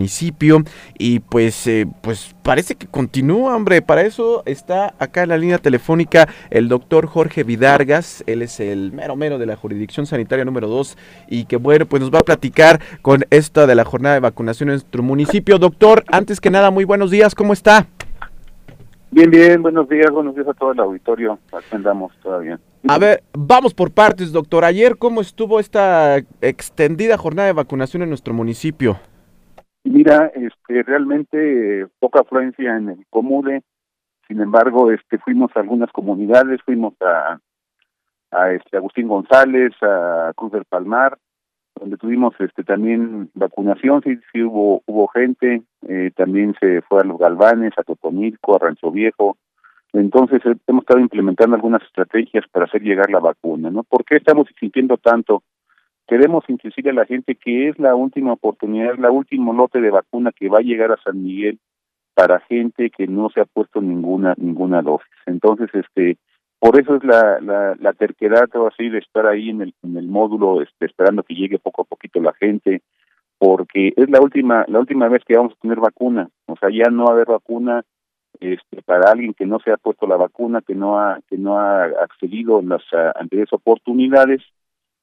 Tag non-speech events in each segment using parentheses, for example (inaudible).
municipio y pues, eh, pues parece que continúa, hombre. Para eso está acá en la línea telefónica el doctor Jorge Vidargas. Él es el mero mero de la jurisdicción sanitaria número 2 y que bueno, pues nos va a platicar con esta de la jornada de vacunación en nuestro municipio. Doctor, antes que nada, muy buenos días, ¿cómo está? Bien, bien, buenos días, buenos días a todo el auditorio. Aquí andamos todavía. A ver, vamos por partes, doctor. Ayer, ¿cómo estuvo esta extendida jornada de vacunación en nuestro municipio? Mira, este, realmente poca afluencia en el Comude. Sin embargo, este, fuimos a algunas comunidades, fuimos a, a este Agustín González, a Cruz del Palmar, donde tuvimos este también vacunación, sí, sí hubo hubo gente, eh, también se fue a los Galvanes, a Totonilco, a Rancho Viejo. Entonces eh, hemos estado implementando algunas estrategias para hacer llegar la vacuna, ¿no? ¿Por qué estamos insistiendo tanto? Queremos insistir a la gente que es la última oportunidad, la último lote de vacuna que va a llegar a San Miguel para gente que no se ha puesto ninguna ninguna dosis. Entonces, este por eso es la, la, la terquedad o así de estar ahí en el, en el módulo este, esperando que llegue poco a poquito la gente porque es la última la última vez que vamos a tener vacuna o sea ya no va a haber vacuna este para alguien que no se ha puesto la vacuna que no ha que no ha accedido en las anteriores oportunidades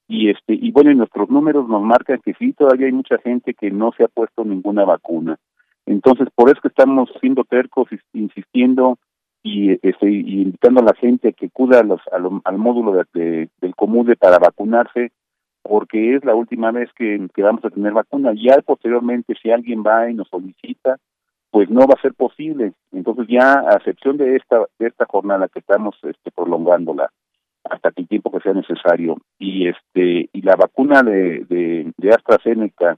y este y bueno y nuestros números nos marcan que sí todavía hay mucha gente que no se ha puesto ninguna vacuna entonces por eso que estamos siendo tercos insistiendo y, este, invitando a la gente que acuda a los, al módulo de, del Comude para vacunarse, porque es la última vez que, que vamos a tener vacuna. Ya posteriormente, si alguien va y nos solicita, pues no va a ser posible. Entonces ya a excepción de esta de esta jornada que estamos este, prolongándola hasta el tiempo que sea necesario y este y la vacuna de, de, AstraZeneca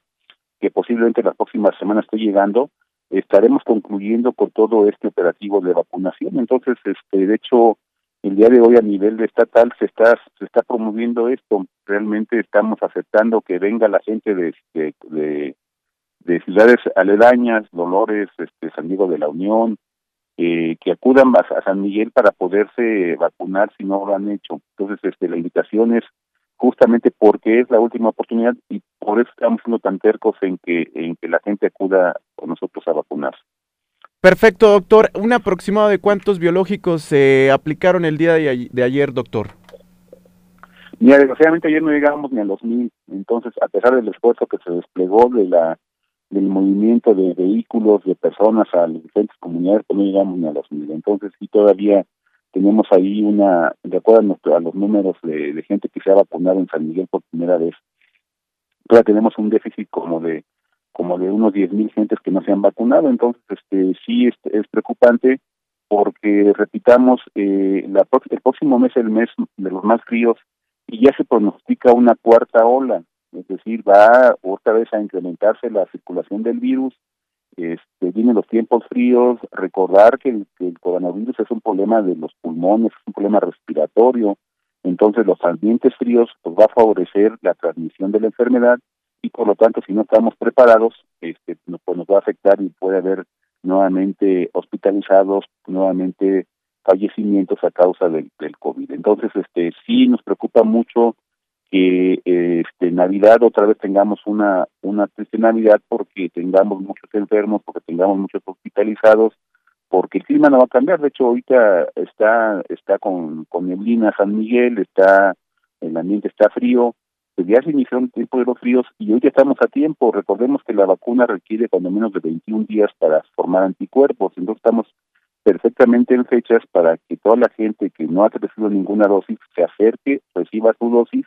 que posiblemente las próximas semanas esté llegando, estaremos concluyendo con todo este operativo de vacunación. Entonces, este, de hecho, el día de hoy a nivel estatal se está se está promoviendo esto. Realmente estamos aceptando que venga la gente de de, de, ciudades aledañas, Dolores, este, San Diego de la Unión, eh, que acudan a, San Miguel para poderse vacunar si no lo han hecho. Entonces, este, la invitación es justamente porque es la última oportunidad y por eso estamos siendo tan tercos en que en que la gente acuda con nosotros a vacunarse. Perfecto, doctor. ¿Un aproximado de cuántos biológicos se aplicaron el día de, ayer, doctor? Mira, desgraciadamente ayer no llegamos ni a los mil, entonces a pesar del esfuerzo que se desplegó de la del movimiento de vehículos, de personas a las diferentes comunidades, pues no llegamos ni a los mil. Entonces sí todavía tenemos ahí una, de acuerdo a, los números de, gente que se ha vacunado en San Miguel por primera vez, todavía tenemos un déficit como de como de unos diez mil gentes que no se han vacunado, entonces este sí es, es preocupante porque repitamos eh, la, el próximo mes el mes de los más fríos y ya se pronostica una cuarta ola, es decir, va otra vez a incrementarse la circulación del virus este, vienen los tiempos fríos, recordar que el, coronavirus es un problema de los pulmones, es un problema respiratorio, entonces los ambientes fríos pues va a favorecer la transmisión de la enfermedad y por lo tanto si no estamos preparados, este, pues nos va a afectar y puede haber nuevamente hospitalizados, nuevamente fallecimientos a causa del, del COVID. Entonces, este sí nos preocupa mucho que este Navidad otra vez tengamos una una triste Navidad porque tengamos muchos enfermos, porque tengamos muchos hospitalizados, porque el clima no va a cambiar. De hecho, ahorita está está con con neblina San Miguel, está el ambiente está frío, pues ya se inició el tiempo de los fríos y hoy ya estamos a tiempo. Recordemos que la vacuna requiere cuando menos de 21 días para formar anticuerpos, entonces estamos perfectamente en fechas para que toda la gente que no ha recibido ninguna dosis se acerque, reciba su dosis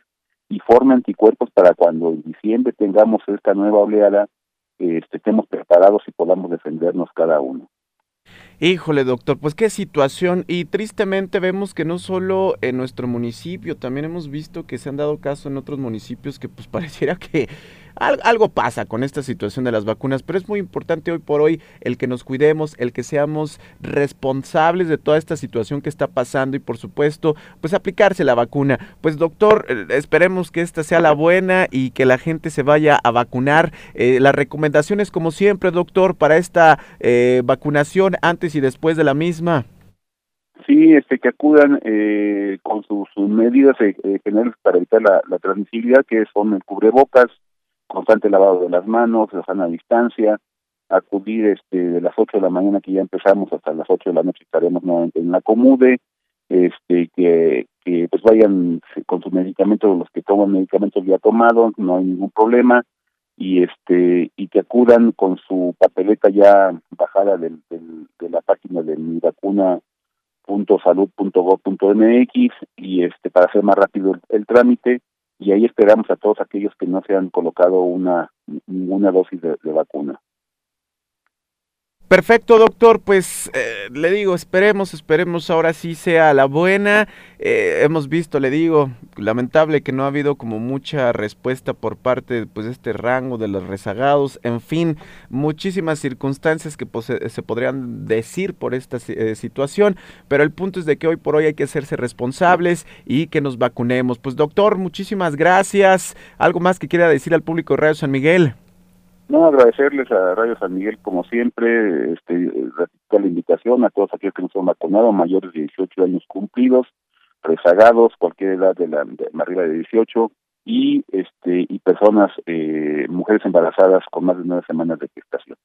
y forme anticuerpos para cuando en diciembre tengamos esta nueva oleada, este, estemos preparados y podamos defendernos cada uno. Híjole, doctor, pues qué situación. Y tristemente vemos que no solo en nuestro municipio, también hemos visto que se han dado caso en otros municipios que pues (laughs) pareciera que algo pasa con esta situación de las vacunas, pero es muy importante hoy por hoy el que nos cuidemos, el que seamos responsables de toda esta situación que está pasando y por supuesto, pues aplicarse la vacuna. Pues doctor, eh, esperemos que esta sea la buena y que la gente se vaya a vacunar. Eh, las recomendaciones como siempre, doctor, para esta eh, vacunación antes y después de la misma. Sí, este, que acudan con sus, medidas generales para evitar la, la transmisibilidad, que son el cubrebocas, constante lavado de las manos, la sana distancia, acudir este de las 8 de la mañana que ya empezamos hasta las 8 de la noche estaremos nuevamente en la comude este que, que pues vayan con sus medicamentos los que toman medicamentos ya tomados no hay ningún problema y este y que acudan con su papeleta ya bajada del, de la página de mi vacuna punto mx y este para hacer más rápido el, trámite y ahí esperamos a todos aquellos que no se han colocado una ninguna dosis de vacuna. Perfecto, doctor. Pues eh, le digo, esperemos, esperemos ahora sí sea la buena. Eh, hemos visto, le digo, lamentable que no ha habido como mucha respuesta por parte pues, de este rango de los rezagados. En fin, muchísimas circunstancias que se podrían decir por esta eh, situación. Pero el punto es de que hoy por hoy hay que hacerse responsables y que nos vacunemos. Pues doctor, muchísimas gracias. ¿Algo más que quiera decir al público de Radio San Miguel? No, agradecerles a Radio San Miguel, como siempre, este, la invitación a todos aquellos que no son vacunados, mayores de 18 años cumplidos, rezagados, cualquier edad de la de, arriba de 18, y este y personas, eh, mujeres embarazadas con más de nueve semanas de gestación.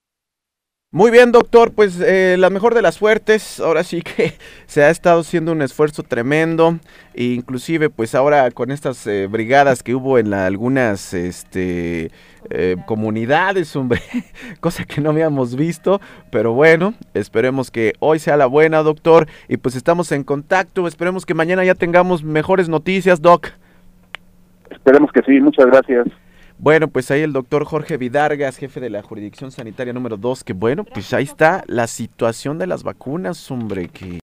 Muy bien, doctor, pues eh, la mejor de las suertes. Ahora sí que (laughs) se ha estado haciendo un esfuerzo tremendo, e inclusive pues ahora con estas eh, brigadas que hubo en algunas este, eh, comunidades, hombre, (laughs) cosa que no habíamos visto, pero bueno, esperemos que hoy sea la buena, doctor, y pues estamos en contacto, esperemos que mañana ya tengamos mejores noticias, doc. Esperemos que sí, muchas gracias. Bueno, pues ahí el doctor Jorge Vidargas, jefe de la jurisdicción sanitaria número 2, que bueno, pues ahí está la situación de las vacunas, hombre, que...